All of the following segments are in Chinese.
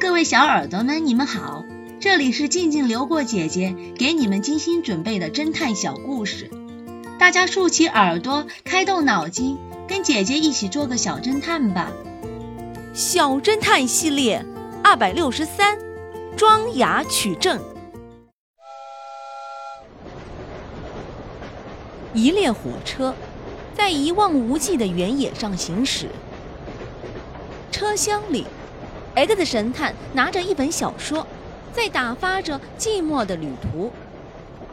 各位小耳朵们，你们好，这里是静静流过姐姐给你们精心准备的侦探小故事，大家竖起耳朵，开动脑筋，跟姐姐一起做个小侦探吧。小侦探系列二百六十三，装牙取证。一列火车在一望无际的原野上行驶，车厢里，X 神探拿着一本小说，在打发着寂寞的旅途。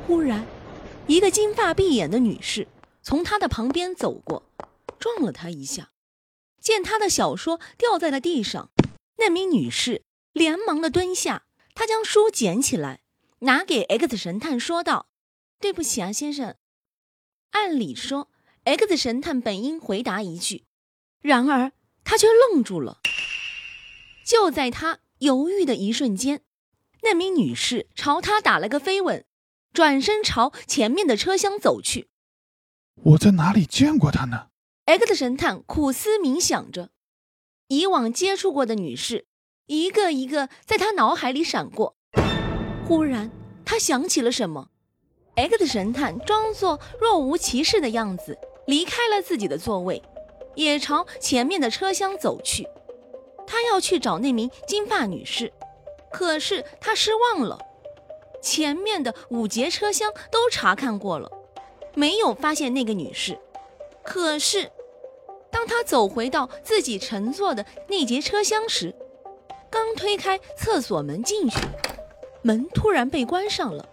忽然，一个金发碧眼的女士从他的旁边走过，撞了他一下。见他的小说掉在了地上，那名女士连忙的蹲下，她将书捡起来，拿给 X 神探，说道：“对不起啊，先生。”按理说，X 神探本应回答一句，然而他却愣住了。就在他犹豫的一瞬间，那名女士朝他打了个飞吻，转身朝前面的车厢走去。我在哪里见过她呢？X 神探苦思冥想着，以往接触过的女士，一个一个在他脑海里闪过。忽然，他想起了什么。X 神探装作若无其事的样子，离开了自己的座位，也朝前面的车厢走去。他要去找那名金发女士，可是他失望了。前面的五节车厢都查看过了，没有发现那个女士。可是，当他走回到自己乘坐的那节车厢时，刚推开厕所门进去，门突然被关上了。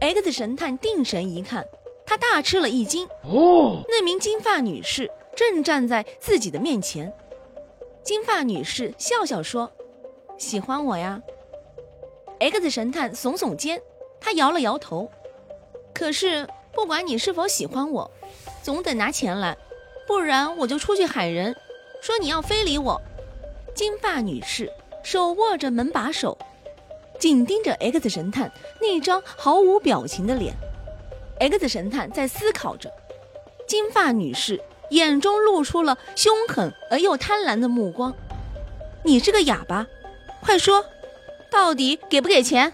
X 神探定神一看，他大吃了一惊。哦，那名金发女士正站在自己的面前。金发女士笑笑说：“喜欢我呀。”X 神探耸耸肩，他摇了摇头。可是，不管你是否喜欢我，总得拿钱来，不然我就出去喊人，说你要非礼我。金发女士手握着门把手。紧盯着 X 神探那张毫无表情的脸，X 神探在思考着。金发女士眼中露出了凶狠而又贪婪的目光。你是个哑巴，快说，到底给不给钱？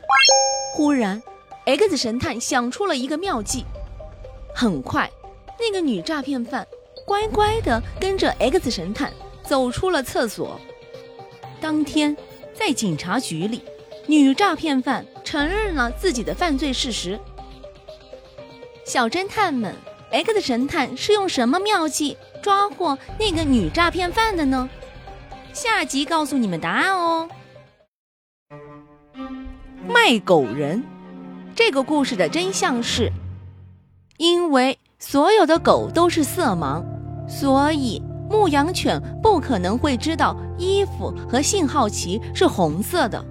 忽然，X 神探想出了一个妙计。很快，那个女诈骗犯乖乖地跟着 X 神探走出了厕所。当天，在警察局里。女诈骗犯承认了自己的犯罪事实。小侦探们，X 神探是用什么妙计抓获那个女诈骗犯的呢？下集告诉你们答案哦。卖狗人，这个故事的真相是：因为所有的狗都是色盲，所以牧羊犬不可能会知道衣服和信号旗是红色的。